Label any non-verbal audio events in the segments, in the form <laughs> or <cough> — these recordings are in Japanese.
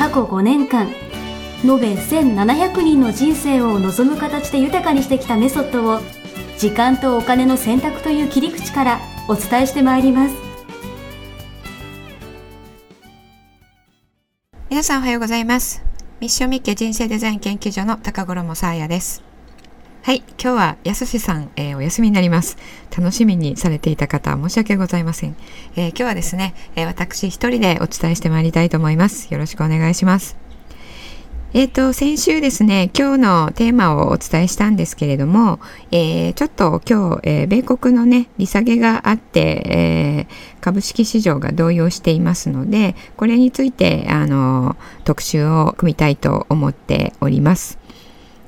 過去5年間延べ1700人の人生を望む形で豊かにしてきたメソッドを時間とお金の選択という切り口からお伝えしてまいります。皆さんおはようございます。ミッションミッケ人生デザイン研究所の高頃もさあやです。はい、今日はやすしさん、えー、お休みになります。楽しみにされていた方、申し訳ございません。えー、今日はですね、えー、私一人でお伝えしてまいりたいと思います。よろしくお願いします。えっ、ー、と、先週ですね、今日のテーマをお伝えしたんですけれども、えー、ちょっと今日、えー、米国のね、利下げがあって、え株式市場が動揺していますので、これについて、あの、特集を組みたいと思っております。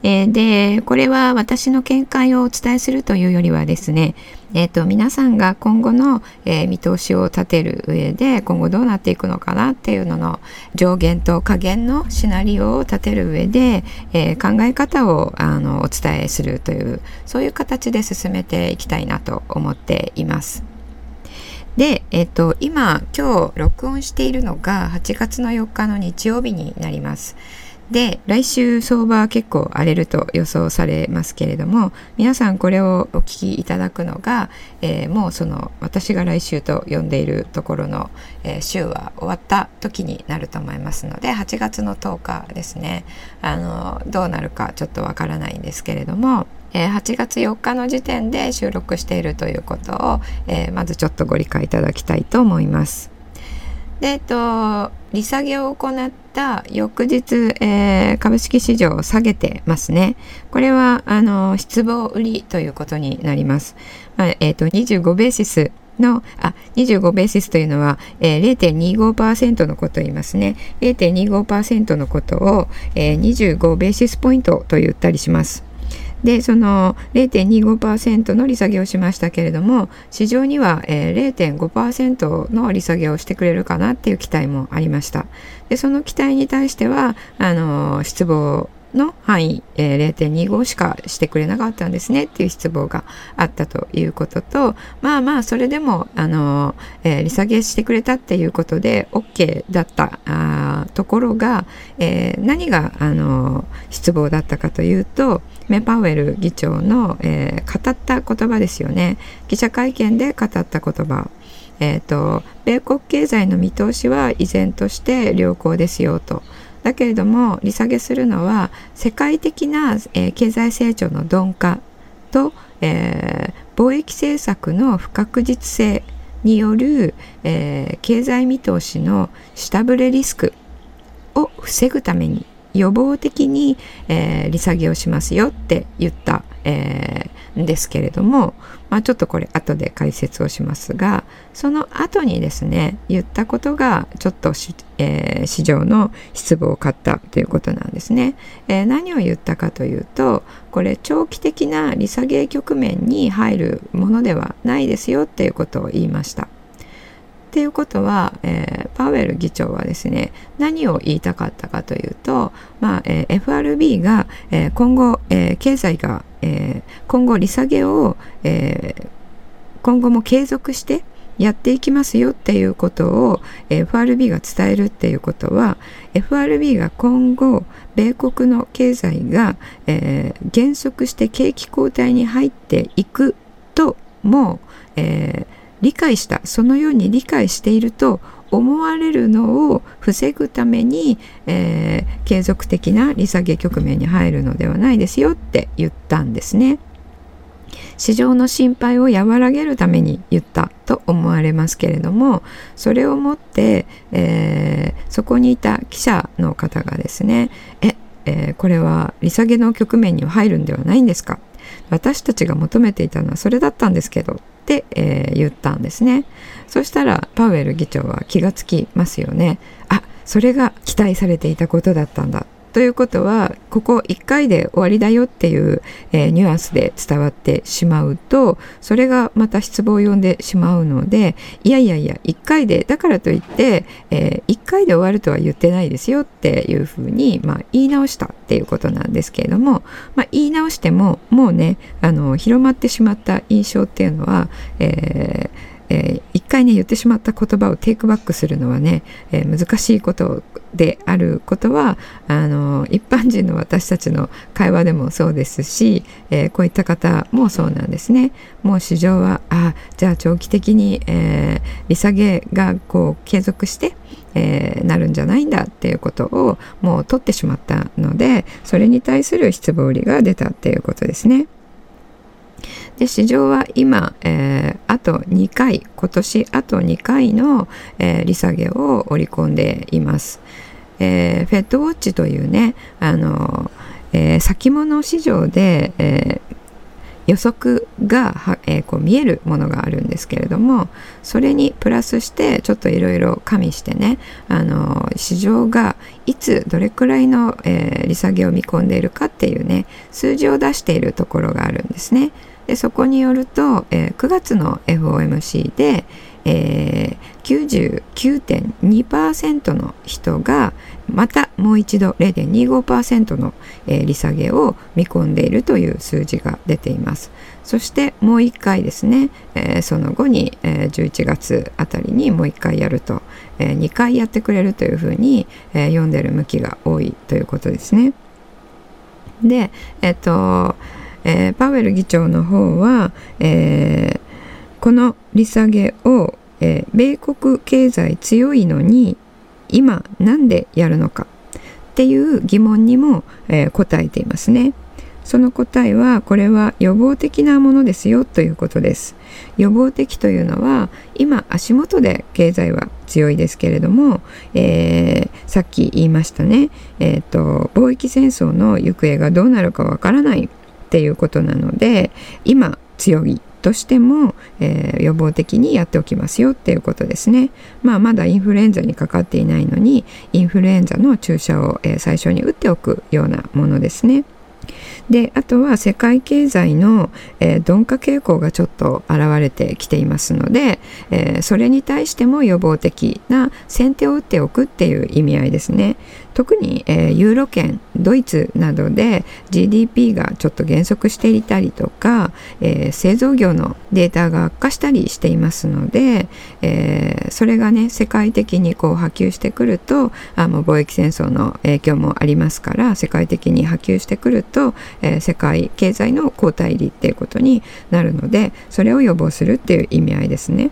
えー、で、これは私の見解をお伝えするというよりはですね、えーと、皆さんが今後の、えー、見通しを立てる上で今後どうなっていくのかなっていうのの上限と下限のシナリオを立てる上で、えー、考え方をあのお伝えするというそういう形で進めていきたいなと思っています。で、えっ、と、今、今日録音しているのが8月の4日の日曜日になります。で来週相場は結構荒れると予想されますけれども皆さんこれをお聞きいただくのが、えー、もうその私が来週と呼んでいるところの、えー、週は終わった時になると思いますので8月の10日ですねあのどうなるかちょっとわからないんですけれどもえ8月4日の時点で収録しているということを、え、まずちょっとご理解いただきたいと思います。で、えっと、利下げを行った翌日、えー、株式市場を下げてますね。これは、あの、失望売りということになります。まあ、えっと、25ベーシスの、あ、25ベーシスというのは、えー、0.25%のことを言いますね。0.25%のことを、えー、25ベーシスポイントと言ったりします。でその0.25%の利下げをしましたけれども市場には、えー、0.5%の利下げをしてくれるかなっていう期待もありました。でその期待に対してはあの失望の範囲、えー、0.25しかしてくれなかったんですねっていう失望があったということとまあまあそれでもあの、えー、利下げしてくれたっていうことで OK だったあところが、えー、何があの失望だったかというとメパウエル議長の、えー、語った言葉ですよね記者会見で語った言葉えーと米国経済の見通しは依然として良好ですよと。だけれども利下げするのは世界的な、えー、経済成長の鈍化と、えー、貿易政策の不確実性による、えー、経済見通しの下振れリスクを防ぐために予防的に、えー、利下げをしますよって言った、えー、んですけれども、まあ、ちょっとこれ後で解説をしますがその後にですね言ったことがちょっとえー、市場の失望を買ったということなんですね、えー、何を言ったかというとこれ長期的な利下げ局面に入るものではないですよっていうことを言いました。っていうことは、えー、パウエル議長はですね何を言いたかったかというと、まあえー、FRB が、えー、今後、え経済が、え今後利下げを、え今後も継続してやっていきますよっていうことを FRB が伝えるっていうことは FRB が今後米国の経済が、え減速して景気後退に入っていくとも、えー理解したそのように理解していると思われるのを防ぐために、えー、継続的な利下げ局面に入るのではないですよって言ったんですね。市場の心配を和らげるために言ったと思われますけれどもそれをもって、えー、そこにいた記者の方がですねええー、これは利下げの局面には入るんではないんですか？私たちが求めていたのはそれだったんですけど、えー、言ったんですね。そしたらパウエル議長は気がつきますよね。あそれが期待されていたことだったんだ。ということはここ1回で終わりだよっていう、えー、ニュアンスで伝わってしまうとそれがまた失望を呼んでしまうのでいやいやいや1回でだからといって、えー、1回で終わるとは言ってないですよっていうふうに、まあ、言い直したっていうことなんですけれども、まあ、言い直してももうねあの広まってしまった印象っていうのは、えーえー、一回ね言ってしまった言葉をテイクバックするのはね、えー、難しいことであることはあの一般人の私たちの会話でもそうですし、えー、こういった方もそうなんですね。もう市場はあじゃあ長期的に、え利下げがこう継続してえ、なるんじゃないんだっていうことをもう取ってしまったのでそれに対する失望売りが出たっていうことですね。で市場は今、えー、あと2回今年あと2回の、えー、利下げを織り込んでいます。えー、フェットウォッチというねあの、えー、先物市場で、えー、予測がは、えー、こう見えるものがあるんですけれどもそれにプラスしてちょっといろいろ加味してねあの市場がいつどれくらいの、えー、利下げを見込んでいるかっていうね数字を出しているところがあるんですね。でそこによると、えー、9月の FOMC で、えー、99.2%の人がまたもう一度0.25%の、えー、利下げを見込んでいるという数字が出ています。そしてもう一回ですね、えー、その後に、えー、11月あたりにもう一回やると、えー、2回やってくれるというふうに、え、読んでる向きが多いということですね。で、えっ、とえー、パウエル議長の方は、えー、この利下げを、えー、米国経済強いのに今なんでやるのかっていう疑問にも、え答えていますね。その答えはこれは予防的なものですよということです。予防的というのは今足元で経済は強いですけれども、えー、さっき言いましたね、えーと貿易戦争の行方がどうなるかわからないっていうことなので今強いとしても、えー、予防的にやっておきますよっていうことですね。まあまだインフルエンザにかかっていないのにインフルエンザの注射を、えー、最初に打っておくようなものですね。であとは世界経済の、えー、鈍化傾向がちょっと現れてきていますので、えー、それに対しても予防的な先手を打っておくっていう意味合いですね。特に、えー、ユーロ圏ドイツなどで GDP がちょっと減速していたりとか、えー、製造業のデータが悪化したりしていますので、えー、それがね世界的にこう波及してくるとあもう貿易戦争の影響もありますから世界的に波及してくると、え世界経済の後退利っていうことになるのでそれを予防するっていう意味合いですね。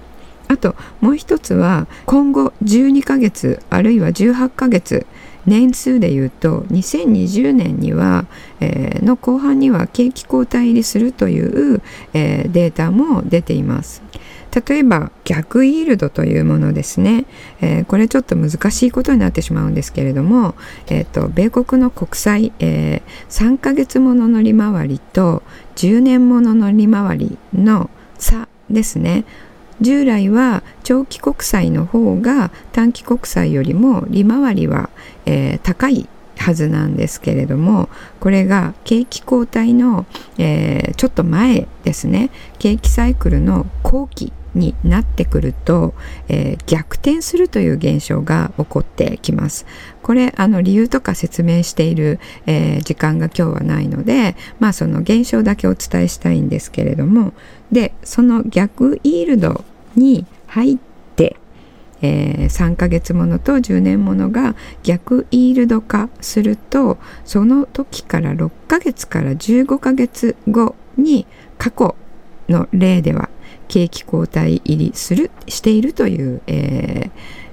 あともう一つは今後12ヶ月あるいは18ヶ月年数でいうと2020年には、えー、の後半には景気後退入りするという、えー、データも出ています。例えば逆イールドというものですね、えー、これちょっと難しいことになってしまうんですけれども、えーと、米国の国債、えー、3ヶ月ものの利回りと10年ものの利回りの差ですね従来は長期国債の方が短期国債よりも利回りは、えー、高いはずなんですけれどもこれが景気後退の、えー、ちょっと前ですね景気サイクルの後期になってくると、えー、逆転するという現象が起こってきます。これあの理由とか説明している、えー、時間が今日はないのでまあその現象だけお伝えしたいんですけれどもでその逆イールドに入って、えー、3ヶ月ものと10年ものが逆イールド化するとその時から6ヶ月から15ヶ月後に過去の例では景気後退入りするしているという、えー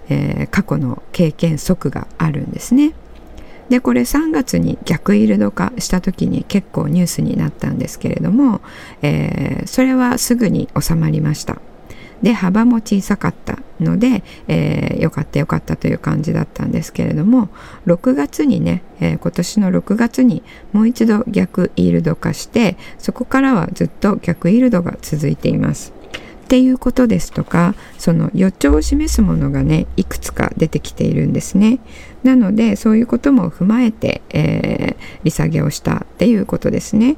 えー、過去の経験則があるんですね。でこれ3月に逆イールド化した時に結構ニュースになったんですけれども、えー、それはすぐに収まりました。で幅も小さかったので、えー、よかったよかったという感じだったんですけれども6月にね、えー、今年の6月にもう一度逆イールド化してそこからはずっと逆イールドが続いています。っていうことですとかその予兆を示すものがねいくつか出てきているんですね。なのでそういうことも踏まえて、えー、利下げをしたっていうことですね。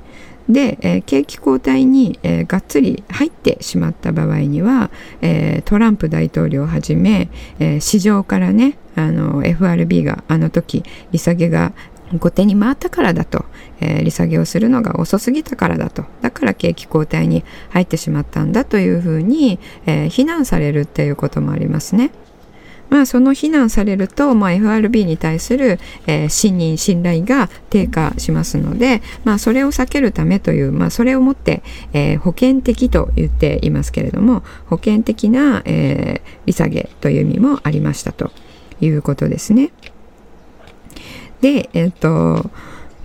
で、えー、景気後退に、えー、がっつり入ってしまった場合には、えー、トランプ大統領をはじめ、え市場からねあの FRB があの時利下げが後手に回ったからだと、えー、利下げをするのが遅すぎたからだとだから景気後退に入ってしまったんだというふうに、えー、非難されるっていうこともありますね。まあ、その非難されると、まあ、FRB に対する、えー、信任信頼が低下しますので、まあ、それを避けるためという、まあ、それをもって、えー、保険的と言っていますけれども保険的な、えー、利下げという意味もありましたということですね。で、えっと、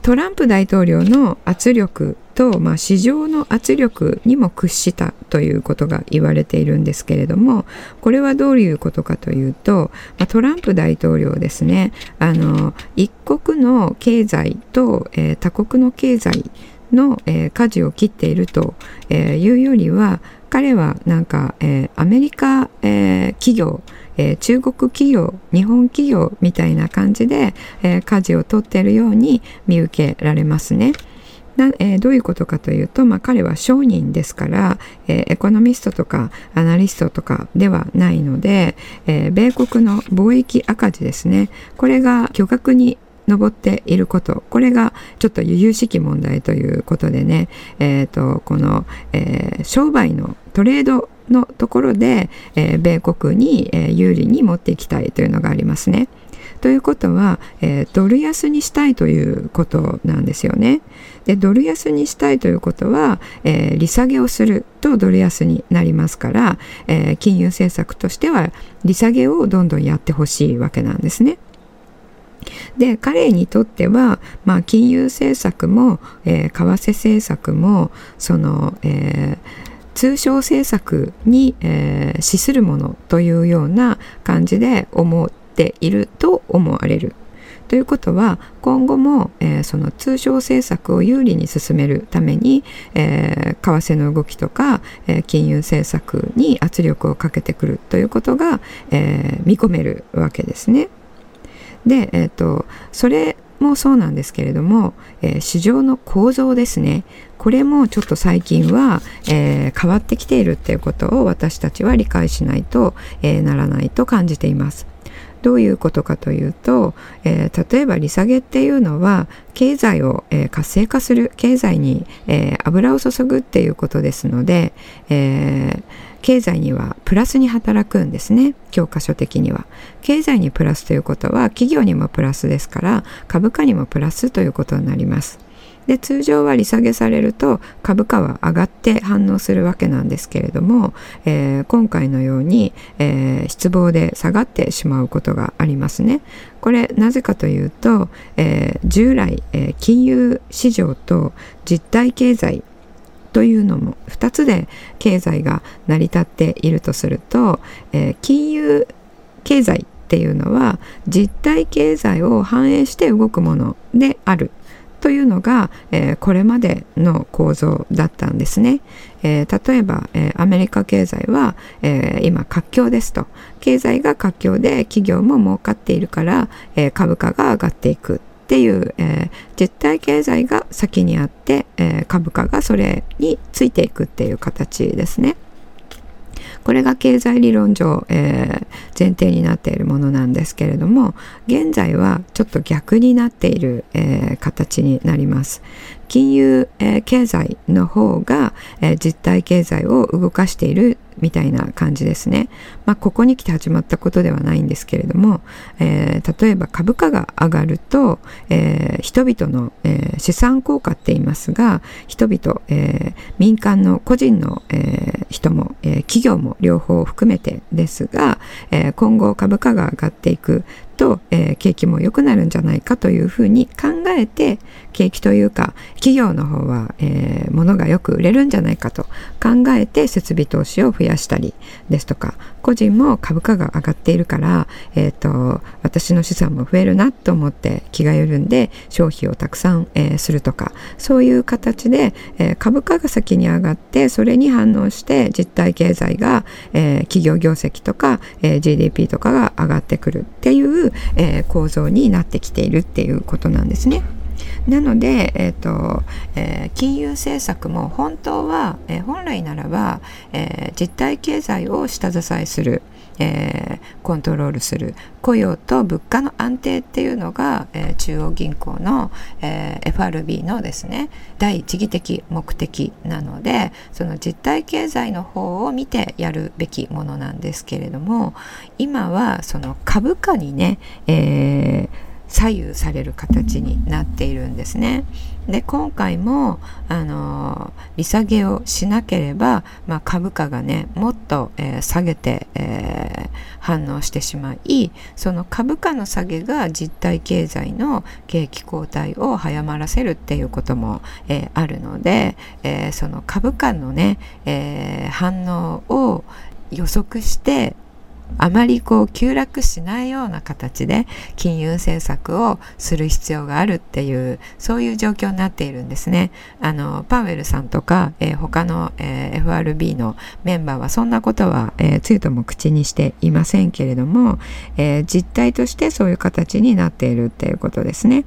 トランプ大統領の圧力と、まあ、市場の圧力にも屈したということが言われているんですけれどもこれはどういうことかというと、まあ、トランプ大統領ですねあの一国の経済と、えー、他国の経済の、えー、舵を切っていると、えー、いうよりは彼はなんか、えー、アメリカ、えー、企業え、中国企業日本企業みたいな感じで、えー、舵を取ってるように見受けられますね。なえー、どういうことかというと、まあ、彼は商人ですから、えー、エコノミストとかアナリストとかではないので、えー、米国の貿易赤字ですね。これが巨額に上っていること。これがちょっと由々しき問題ということでね、えーと、この、え、商売のトレードのところで、えー、米国に、えー、有利に持っていきたいというのがありますね。ということは、えー、ドル安にしたいということなんですよね。でドル安にしたいということは、えー、利下げをするとドル安になりますから、えー、金融政策としては利下げをどんどんやってほしいわけなんですね。で彼にとっては、まあ、金融政策も、えー、為替政策もその、えー通商政策に、えー、資するものというような感じで思っていると思われる。ということは今後も、えー、その通商政策を有利に進めるために、えー、為替の動きとか、えー、金融政策に圧力をかけてくるということが、え見込めるわけですね。で、えーとそれもそうなんですけれども、えー、市場の構造ですねこれもちょっと最近は、えー、変わってきているっていうことを私たちは理解しないと、えー、ならないと感じています。どういうことかというと、えー、例えば利下げっていうのは経済を、えー、活性化する経済に、えー、油を注ぐっていうことですので、え経済にはプラスに働くんですね。教科書的には。経済にプラスということは企業にもプラスですから株価にもプラスということになります。で通常は利下げされると株価は上がって反応するわけなんですけれども、えー、今回のように、えー、失望で下がってしまうことがありますね。これなぜかというと、えー、従来、え金融市場と実体経済というのも2つで経済が成り立っているとすると、え金融経済っていうのは実体経済を反映して動くものであるというのが、えー、これまでの構造だったんですね。えー、例えば、えー、アメリカ経済は、え今活況ですと経済が活況で企業も儲かっているから、え株価が上がっていくっていう、え実体経済が先にあって、え株価がそれについていくっていう形ですね。これが経済理論上、えー、前提になっているものなんですけれども現在はちょっと逆になっている、えー、形になります。金融、えー、経済の方が、えー、実体経済を動かしているみたいな感じですね。まあ、ここに来て始まったことではないんですけれども、えー、例えば株価が上がると、えー、人々の、えー、資産効果って言いますが人々、え民間の個人の、え人も、え企業も両方含めてですが、え今後株価が上がっていくと、え、景気も良くなるんじゃないかというふうに考えて景気というか企業の方は、えー、物がよく売れるんじゃないかと考えて設備投資を増や増やしたりですとか個人も株価が上がっているから、えーと、私の資産も増えるなと思って気が緩んで消費をたくさん、えー、するとかそういう形で、えー、株価が先に上がってそれに反応して実体経済が、えー、企業業績とか、え GDP とかが上がってくるっていう、え構造になってきているっていうことなんですね。なので、えーとえー、金融政策も本当は、えー、本来ならば、えー、実体経済を下支えする、えコントロールする雇用と物価の安定っていうのが、え中央銀行の、え FRB のですね第一義的目的なのでその実体経済の方を見てやるべきものなんですけれども今はその株価にね、えー左右される形になっているんですね。で今回もあの利下げをしなければ、まあ、株価がねもっと、えー、下げて、えー、反応してしまいその株価の下げが実体経済の景気後退を早まらせるっていうことも、えー、あるので、えその株価のね、え反応を予測してあまりこう急落しないような形で金融政策をする必要があるっていうそういう状況になっているんですね。あのパウエルさんとか、えー、他の、えー、FRB のメンバーはそんなことは、えー、つゆとも口にしていませんけれども、えー、実態としてそういう形になっているっていうことですね。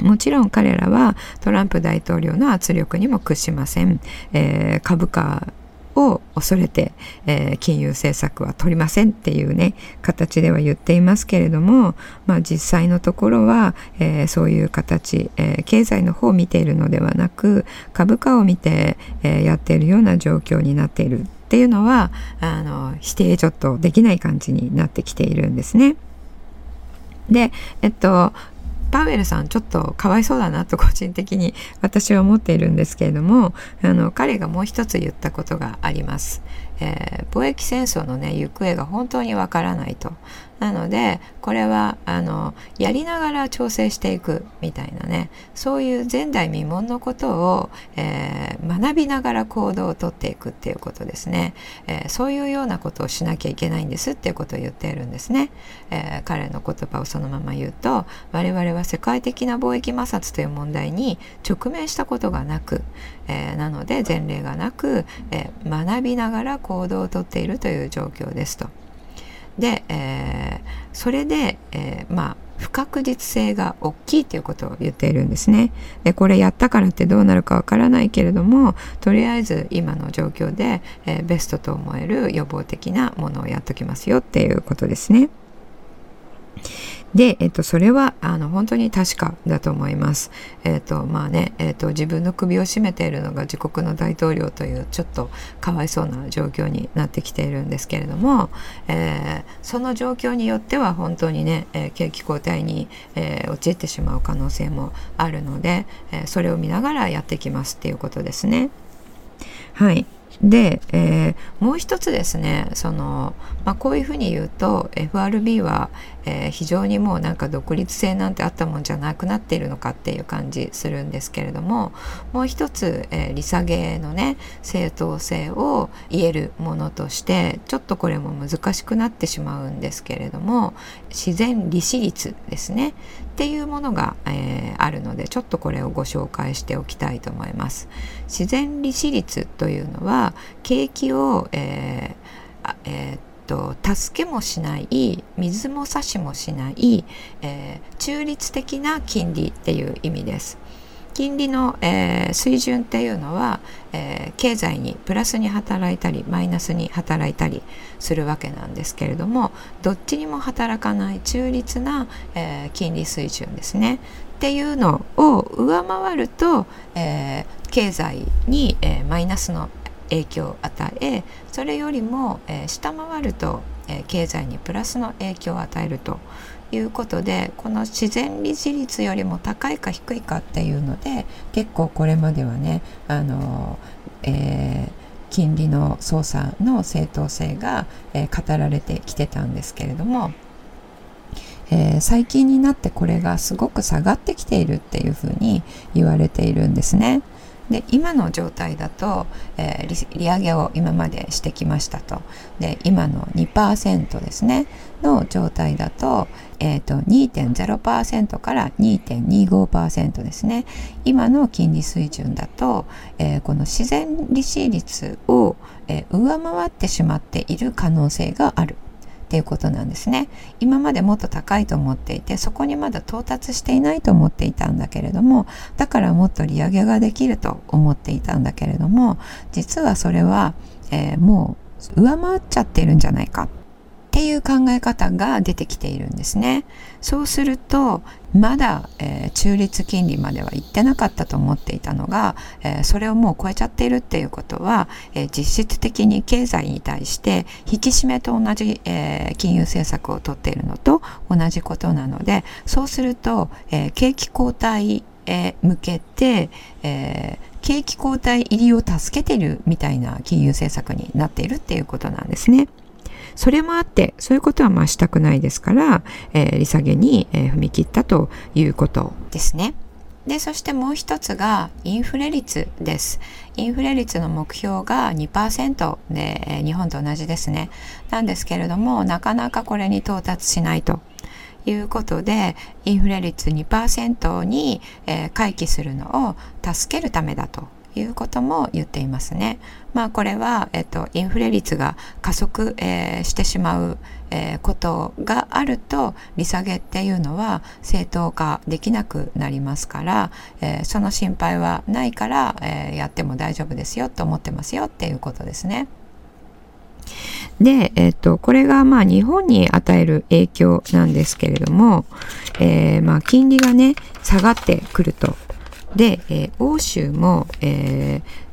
もちろん彼らはトランプ大統領の圧力にも屈しません。えー、株価を恐れて、えー、金融政策は取りませんっていうね形では言っていますけれども、まあ、実際のところは、えー、そういう形、えー、経済の方を見ているのではなく株価を見て、えやっているような状況になっているっていうのはあの否定ちょっとできない感じになってきているんですね。で、えっと、パウエルさんちょっとかわいそうだなと個人的に私は思っているんですけれどもあの彼がもう一つ言ったことがあります。えー、貿易戦争のね行方が本当にわからないとなのでこれはあのやりながら調整していくみたいなね。そういう前代未聞のことを、えー、学びながら行動をとっていくっていうことですね、えー、そういうようなことをしなきゃいけないんですっていうことを言っているんですね、えー、彼の言葉をそのまま言うと我々は世界的な貿易摩擦という問題に直面したことがなく、えなので前例がなく、え学びながら行動をとっているという状況ですと。で、えー、それで、えー、まあ不確実性が大きいということを言っているんですね。でこれやったからってどうなるかわからないけれどもとりあえず今の状況で、えー、ベストと思える予防的なものをやっときますよっていうことですね。で、えっと、それはあの本当に確かだと思います。えっとまあね、えっと、自分の首を絞めているのが自国の大統領というちょっとかわいそうな状況になってきているんですけれども、えー、その状況によっては本当にね、えー、景気後退に、えー、陥ってしまう可能性もあるので、えそれを見ながらやっていきますっていうことですね。はい。で、えー、もう一つですねその、まあ、こういうふうに言うと FRB は、えー、非常にもうなんか独立性なんてあったもんじゃなくなっているのかっていう感じするんですけれどももう一つ、えー、利下げのね正当性を言えるものとしてちょっとこれも難しくなってしまうんですけれども自然利子率ですねっていうものが、えー、あるのでちょっとこれをご紹介しておきたいと思います。自然利子率というのは景気を、えーえーと助けもしない水も差しもしない、えー、中立的な金利っていう意味です。金利の、えー、水準っていうのは、えー、経済にプラスに働いたりマイナスに働いたりするわけなんですけれどもどっちにも働かない中立な、えー、金利水準ですねっていうのを上回ると、え経済に、えマイナスの影響を与えそれよりも、え下回ると、え経済にプラスの影響を与えるということでこの自然利子率よりも高いか低いかっていうので結構これまではねあの、えー、金利の操作の正当性が、えー、語られてきてたんですけれども、えー、最近になってこれがすごく下がってきているっていうふうに言われているんですね。で今の状態だと、えー、利上げを今までしてきましたと。で今の2%ですね。の状態だと,、えーと、2.0%から2.25%ですね。今の金利水準だと、えー、この自然利子率を、えー、上回ってしまっている可能性がある。っていうことなんですね。今までもっと高いと思っていてそこにまだ到達していないと思っていたんだけれどもだからもっと利上げができると思っていたんだけれども実はそれは、えー、もう上回っちゃってるんじゃないか。っていう考え方が出てきているんですね。そうするとまだ、えー、中立金利までは行ってなかったと思っていたのが、えー、それをもう超えちゃっているっていうことは、えー、実質的に経済に対して引き締めと同じ、え金融政策をとっているのと同じことなのでそうすると、え景気後退へ向けて、え景気後退入りを助けているみたいな金融政策になっているっていうことなんですね。それもあって、そういうことはまあしたくないですから、えー、利下げに、えー、踏み切ったということですね。で、そしてもう一つがインフレ率です。インフレ率の目標が2%で、日本と同じですね。なんですけれども、なかなかこれに到達しないと。いうことでインフレ率2%に、えー、回帰するのを助けるためだということも言っていますね。まあこれは、えっと、インフレ率が加速、えー、してしまう、えー、ことがあると利下げっていうのは正当化できなくなりますから、えー、その心配はないから、えやっても大丈夫ですよと思ってますよっていうことですね。で、えっと、これがまあ日本に与える影響なんですけれども、え、まあ金利がね、下がってくるとで、えー、欧州も、えー、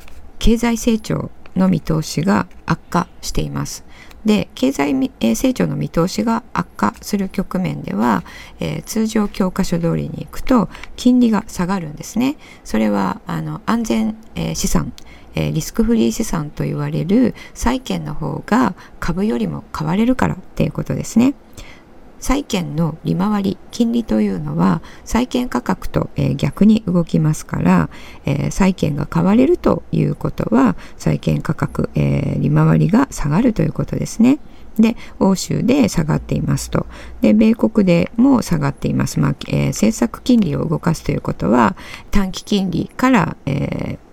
経済成長の見通しが悪化しています。で経済成長の見通しが悪化する局面では、えー、通常教科書通りに行くと金利が下がるんですね。それはあの安全、えー、資産、えー、リスクフリー資産と言われる債券の方が株よりも買われるからっていうことですね。債券の利回り、金利というのは債券価格と、えー、逆に動きますから、えー、債券が買われるということは債券価格、えー、利回りが下がるということですね。で、欧州で下がっていますと。で、米国でも下がっています。まあ、え、政策金利を動かすということは、短期金利から、えー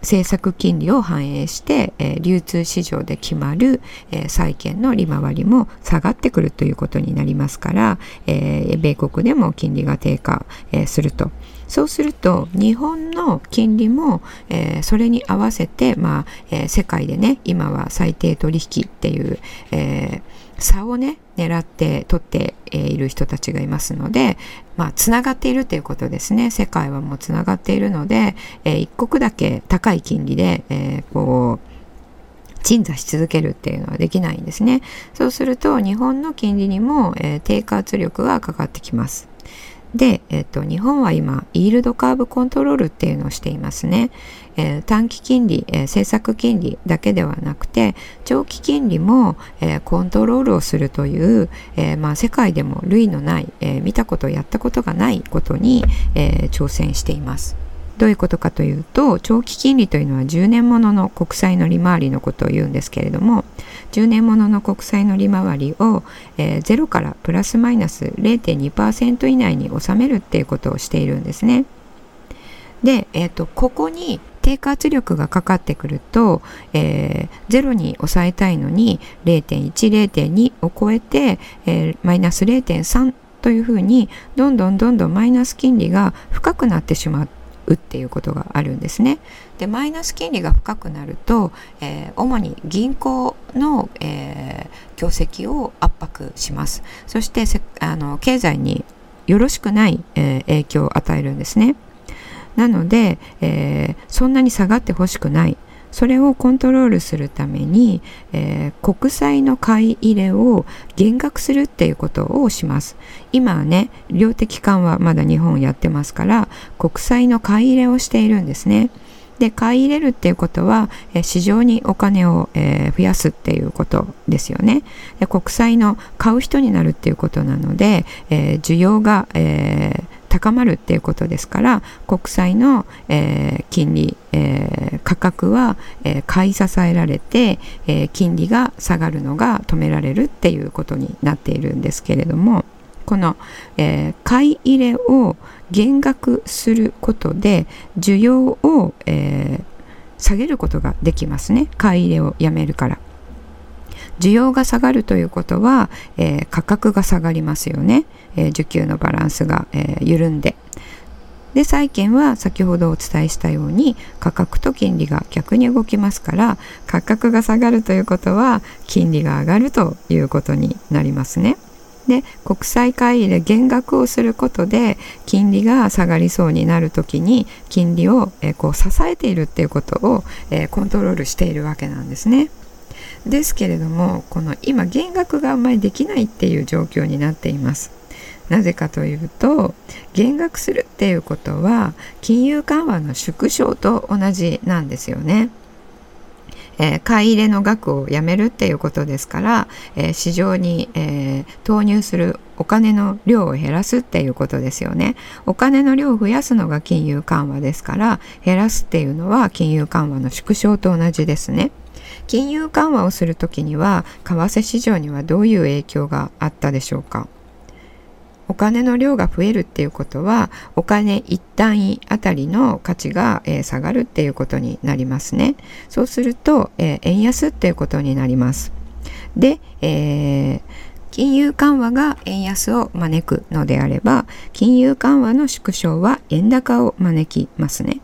政策金利を反映して、えー、流通市場で決まる、えー、債券の利回りも下がってくるということになりますから、えー、米国でも金利が低下、えすると。そうすると日本の金利も、えそれに合わせて、まあえ世界でね今は最低取引っていう、え差をね狙って取っている人たちがいますので、まあ、つながっているということですね。世界はもうつながっているので、えー、一国だけ高い金利で、えー、こう、鎮座し続けるっていうのはできないんですね。そうすると、日本の金利にも、えー、低下圧力がかかってきます。で、えっと、日本は今、イールドカーブコントロールっていうのをしていますね。えー、短期金利、えー、政策金利だけではなくて、長期金利も、えー、コントロールをするという、えまあ、世界でも類のない、え見たこと、やったことがないことに、え挑戦しています。どういうことかというと長期金利というのは10年ものの国債の利回りのことを言うんですけれども10年ものの国債の利回りを、えー、0からプラスマイナス0.2%以内に収めるっていうことをしているんですね。で、えーと、ここに低下圧力がかかってくると、えー、ゼロに抑えたいのに0.1、0.2を超えて、えー、マイナス0.3というふうにどんどんどんどんマイナス金利が深くなってしまうっていうことがあるんですね。でマイナス金利が深くなると、えー、主に銀行の、えー、業績を圧迫します。そしてあの経済によろしくない、えー、影響を与えるんですね。なので、えー、そんなに下がってほしくないそれをコントロールするために、えー、国債の買い入れを減額するっていうことをします。今はね、量的緩和まだ日本やってますから、国債の買い入れをしているんですね。で、買い入れるっていうことは、えー、市場にお金を、えー、増やすっていうことですよね。で国債の買う人になるっていうことなので、え需要が、え高まるっていうことですから国債の、えー、金利、えー、価格は、え買い支えられて、え金利が下がるのが止められるっていうことになっているんですけれどもこの、え買い入れを減額することで需要を、え下げることができますね買い入れをやめるから。需要が下がるということは、えー、価格が下がりますよね、えー、需給のバランスが、えー、緩んで。で債券は先ほどお伝えしたように価格と金利が逆に動きますから価格が下がるということは金利が上がるということになりますね。で国債買い入れ減額をすることで金利が下がりそうになる時に金利を、え、こう支えているっていうことを、え、コントロールしているわけなんですね。ですけれどもこの今減額があんまりできないっていう状況になっています。なぜかというと減額するっていうことは金融緩和の縮小と同じなんですよね。えー、買い入れの額をやめるっていうことですから、えー、市場に、えー、投入するお金の量を減らすっていうことですよね。お金の量を増やすのが金融緩和ですから減らすっていうのは金融緩和の縮小と同じですね。金融緩和をするときには為替市場にはどういう影響があったでしょうか？お金の量が増えるっていうことはお金一単位あたりの価値が、えー、下がるっていうことになりますね。そうすると、えー、円安っていうことになります。で、えー、金融緩和が円安を招くのであれば金融緩和の縮小は円高を招きますね。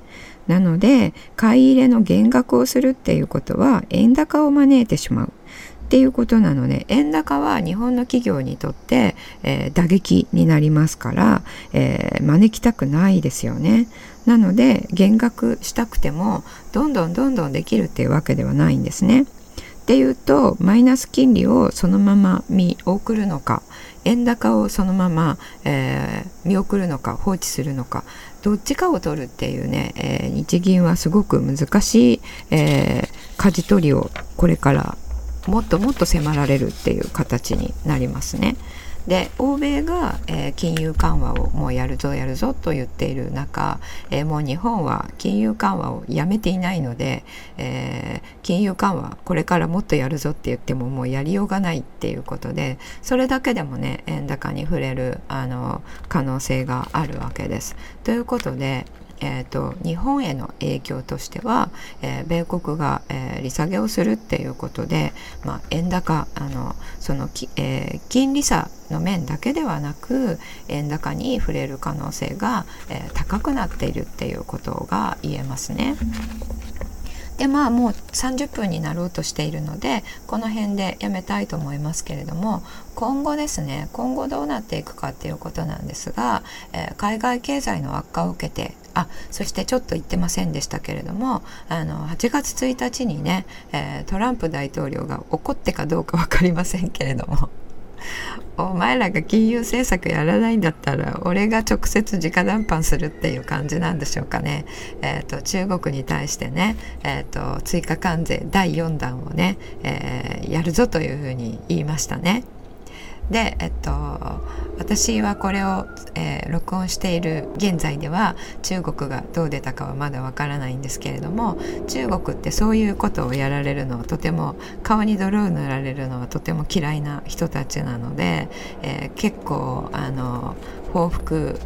なので買い入れの減額をするっていうことは円高を招いてしまうっていうことなので円高は日本の企業にとって、えー、打撃になりますから、えー、招きたくないですよね。なので減額したくてもどんどんどんどんできるっていうわけではないんですね。っていうとマイナス金利をそのまま見送るのか円高をそのまま、えー、見送るのか放置するのかどっちかを取るっていうね、えー、日銀はすごく難しい、えー、舵取りをこれからもっともっと迫られるっていう形になりますね。で欧米が、えー、金融緩和をもうやるぞやるぞと言っている中、えー、もう日本は金融緩和をやめていないので、えー、金融緩和これからもっとやるぞって言ってももうやりようがないっていうことでそれだけでもね円高に触れるあの可能性があるわけです。ということでえーと、日本への影響としては、えー、米国が、えー、利下げをするっていうことで、まあ、円高あのそのき、えー、金利差の面だけではなく円高に触れる可能性が、え高くなっているっていうことが言えますね。でまあもう30分になろうとしているのでこの辺でやめたいと思いますけれども今後ですね今後どうなっていくかっていうことなんですが、えー、海外経済の悪化を受けてあそしてちょっと言ってませんでしたけれどもあの8月1日にね、えー、トランプ大統領が怒ってかどうか分かりませんけれども <laughs> お前らが金融政策やらないんだったら俺が直接直談判するっていう感じなんでしょうかね。えーと、中国に対してね、えーと、追加関税第4弾をね、えー、やるぞというふうに言いましたね。で、えっと、私はこれを、えー、録音している現在では中国がどう出たかはまだわからないんですけれども中国ってそういうことをやられるのはとても顔に泥を塗られるのはとても嫌いな人たちなので、えー、結構あの報復、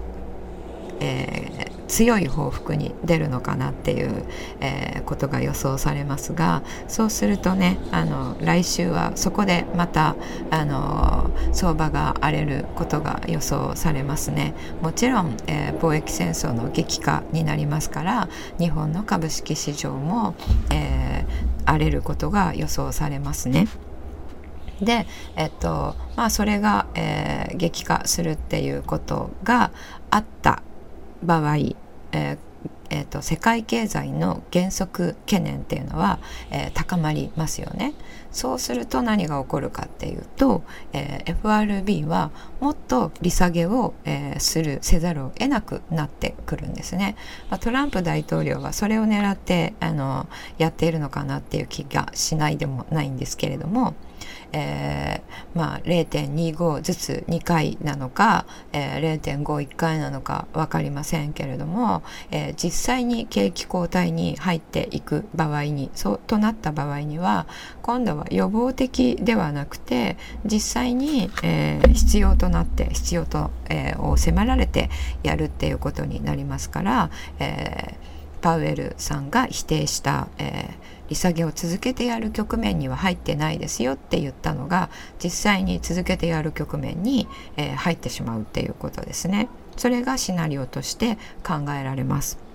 えー強い報復に出るのかなっていう、えー、ことが予想されますがそうするとねあの来週はそこでまたあの相場が荒れることが予想されますねもちろん、えー、貿易戦争の激化になりますから日本の株式市場も、えー、荒れることが予想されますね。で、えっとまあ、それが、えー、激化するっていうことがあった場合、えーえーと、世界経済の減速懸念っていうのは、えー、高まりますよね。そうすると何が起こるかっていうと、えー、FRB はもっと利下げを、えー、するせざるを得なくなってくるんですね。まあ、トランプ大統領はそれを狙ってあのやっているのかなっていう気がしないでもないんですけれども。えー、まあ、0.25ずつ2回なのか、えー、0.51回なのか分かりませんけれども、えー、実際に景気後退に入っていく場合にそうとなった場合には今度は予防的ではなくて実際に、えー、必要となって必要と、えー、を迫られてやるっていうことになりますから、えー、パウエルさんが否定した、え利下げを続けてやる局面には入ってないですよって言ったのが実際に続けてやる局面に、え、入ってしまうっていうことですね。それがシナリオとして考えられます。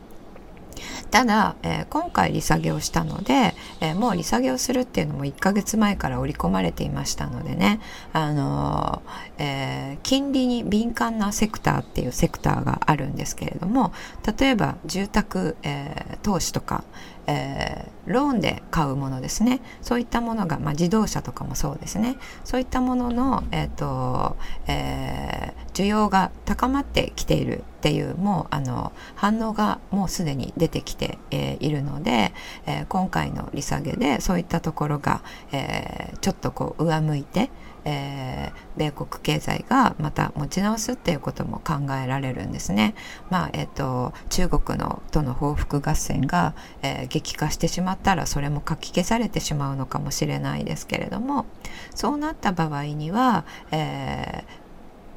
ただ、えー、今回利下げをしたので、えー、もう利下げをするっていうのも1ヶ月前から織り込まれていましたのでね、あのー、え金利に敏感なセクターっていうセクターがあるんですけれども例えば住宅、え投資とか、え、ローンで買うものですね。そういったものが、まあ、自動車とかもそうですね。そういったものの、えーとえ、需要が高まってきているっていうもうあの反応がもうすでに出てきて、えー、いるので、えー、今回の利下げでそういったところが、えー、ちょっとこう上向いて、えー、米国経済がまた持ち直すっていうことも考えられるんですね。まあえ、ー、と中国のとの報復合戦が、えー、激化してしまったらそれもかき消されてしまうのかもしれないですけれどもそうなった場合には、えー、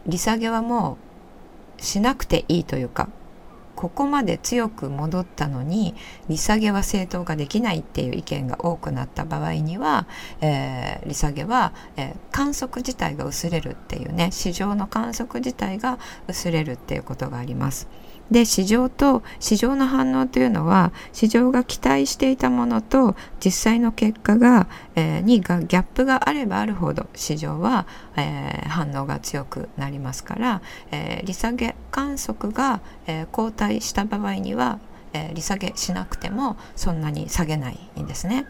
利下げはもうしなくていいというかここまで強く戻ったのに利下げは正当化できないっていう意見が多くなった場合には、えー、利下げは、えー、観測自体が薄れるっていうね市場の観測自体が薄れるっていうことがあります。で市場と市場の反応というのは市場が期待していたものと実際の結果が、えー、にがギャップがあればあるほど市場は、えー、反応が強くなりますから、えー、利下げ観測が、えー、後退した場合には、えー、利下げしなくてもそんなに下げないんですね。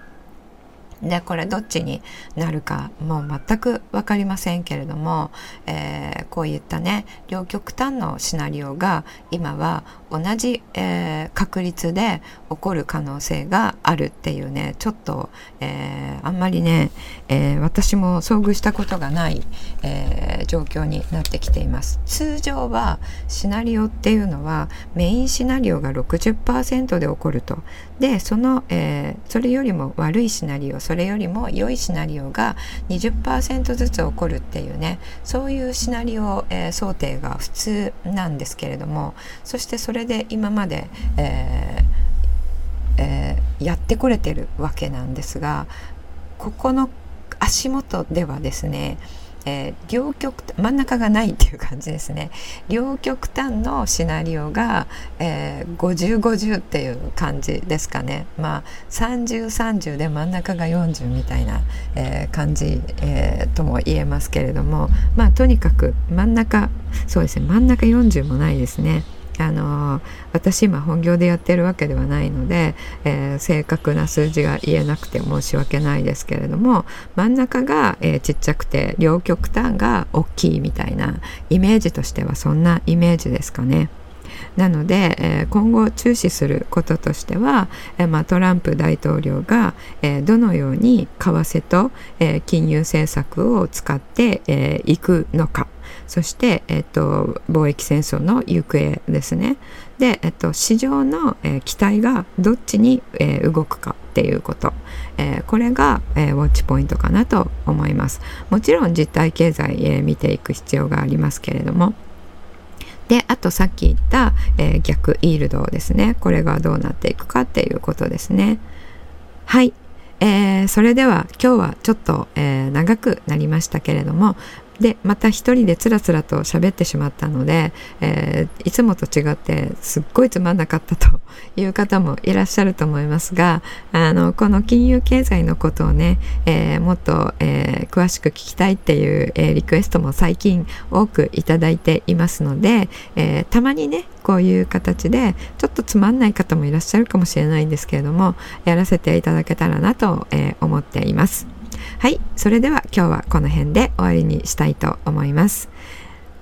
でこれどっちになるかもう全く分かりませんけれども、えー、こういったね両極端のシナリオが今は同じ、えー、確率で起こる可能性があるっていうねちょっと、えー、あんまりね、え私も遭遇したことがない、え状況になってきています。通常はシナリオっていうのはメインシナリオが60%で起こると。でその、えそれよりも悪いシナリオそれよりも良いシナリオが20%ずつ起こるっていうねそういうシナリオ、え、想定が普通なんですけれどもそしてそれれで今まで、えーえー、やってこれてるわけなんですがここの足元ではですねえー、両極真ん中がないっていう感じですね両極端のシナリオが、えー、5050っていう感じですかねまあ3030で真ん中が40みたいな、えー、感じ、えー、とも言えますけれどもまあとにかく真ん中そうですね真ん中40もないですね。あの私今本業でやってるわけではないので、えー、正確な数字が言えなくて申し訳ないですけれども真ん中が、えー、ちっちゃくて両極端が大きいみたいなイメージとしてはそんなイメージですかね。なので、えー、今後注視することとしては、えー、まあ、トランプ大統領が、えー、どのように為替と、え金融政策を使ってい、えー、くのかそして、えっと、貿易戦争の行方ですね。で、えっと、市場の、えー、期待がどっちに、えー、動くかっていうこと、えー、これが、えウォッチポイントかなと思います。もちろん実体経済、え見ていく必要がありますけれども。で、あとさっき言った、え逆イールドですね。これがどうなっていくかっていうことですね。はい。えー、それでは今日はちょっと、えー、長くなりましたけれどもでまた一人でつらつらと喋ってしまったので、えー、いつもと違ってすっごいつまんなかったという方もいらっしゃると思いますがあのこの金融経済のことをね、えー、もっと、えー、詳しく聞きたいっていう、えリクエストも最近多くいただいていますので、えたまにねこういう形でちょっとつまんない方もいらっしゃるかもしれないんですけれどもやらせていただけたらなと、え思っています。はい、それでは今日はこの辺で終わりにしたいと思います。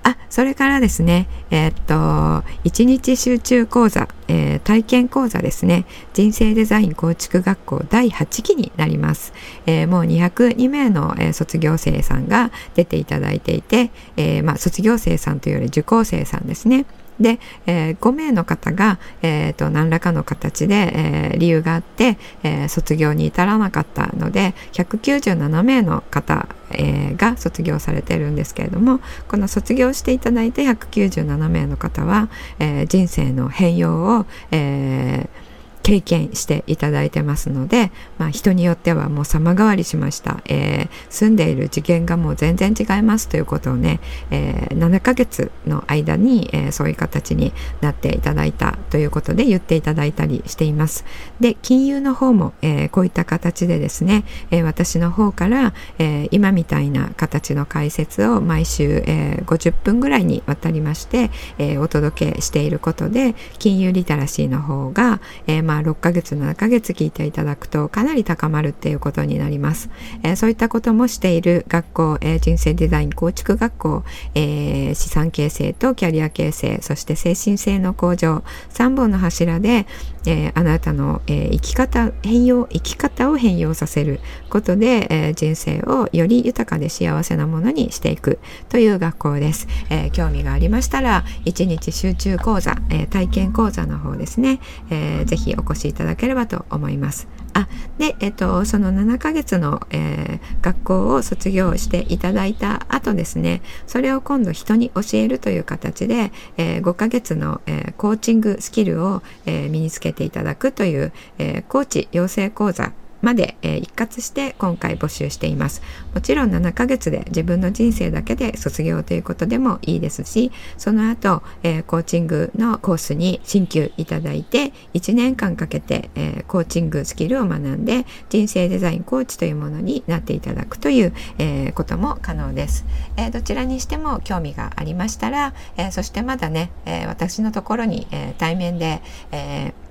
あそれからですねえー、っと一日集中講座、えー、体験講座ですね。人生デザイン構築学校第8期になります、えー、もう202名の、え卒業生さんが出ていただいていて、えまあ、卒業生さんというより受講生さんですね。で、えー、5名の方が、えーと、何らかの形で、えー、理由があって、えー、卒業に至らなかったので197名の方、えー、が卒業されてるんですけれどもこの卒業していただいて197名の方は、え、人生の変容を、えー経験していただいてますので、まあ、人によってはもう様変わりしました、えー、住んでいる次元がもう全然違いますということをね、えー、7ヶ月の間に、えー、そういう形になっていただいたということで言っていただいたりしています。で金融の方も、えこういった形でですね、え私の方から、え今みたいな形の解説を毎週、え50分ぐらいにわたりまして、えお届けしていることで金融リテラシーの方が、えままあ、6ヶ月7ヶ月聞いていただくとかなり高まるっていうことになります、えー、そういったこともしている学校、えー、人生デザイン構築学校、えー、資産形成とキャリア形成そして精神性の向上3本の柱で、えあなたの、え生き方変容生き方を変容させることで、え人生をより豊かで幸せなものにしていくという学校です、え興味がありましたら1日集中講座、え体験講座の方ですね、えー、ぜひお越しいただければと思います。あで、えっと、その7ヶ月の、えー、学校を卒業していただいた後ですねそれを今度人に教えるという形で、えー、5ヶ月の、えー、コーチングスキルを、え身につけていただくという、えコーチ養成講座まで、えー、一括して今回募集しています。もちろん7ヶ月で自分の人生だけで卒業ということでもいいですしその後、えー、コーチングのコースに進級いただいて1年間かけて、えー、コーチングスキルを学んで人生デザインコーチというものになっていただくという、えことも可能です、えどちらにしても興味がありましたら、えそしてまだね、え私のところに、え対面で、えー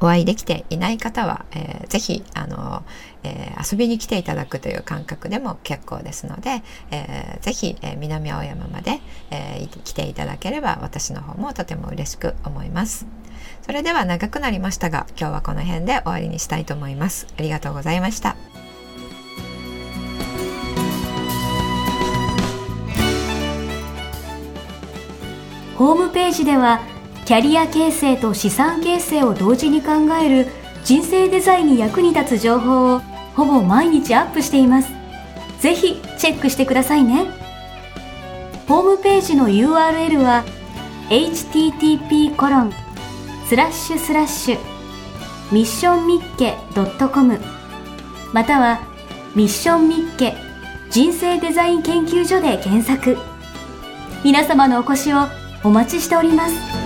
お会いできていない方は、えー、ぜひあの、えー、遊びに来ていただくという感覚でも結構ですので、えー、ぜひ、えー、南青山まで、えー、来ていただければ私の方もとても嬉しく思います。それでは長くなりましたが今日はこの辺で終わりにしたいと思います。ありがとうございました。ホームページではキャリア形成と資産形成を同時に考える人生デザインに役に立つ情報をほぼ毎日アップしています。ぜひチェックしてくださいね。ホームページの URL は http コロンスラッシュスラッシュミッションミッケ .com またはミッションミッケ人生デザイン研究所で検索皆様のお越しをお待ちしております。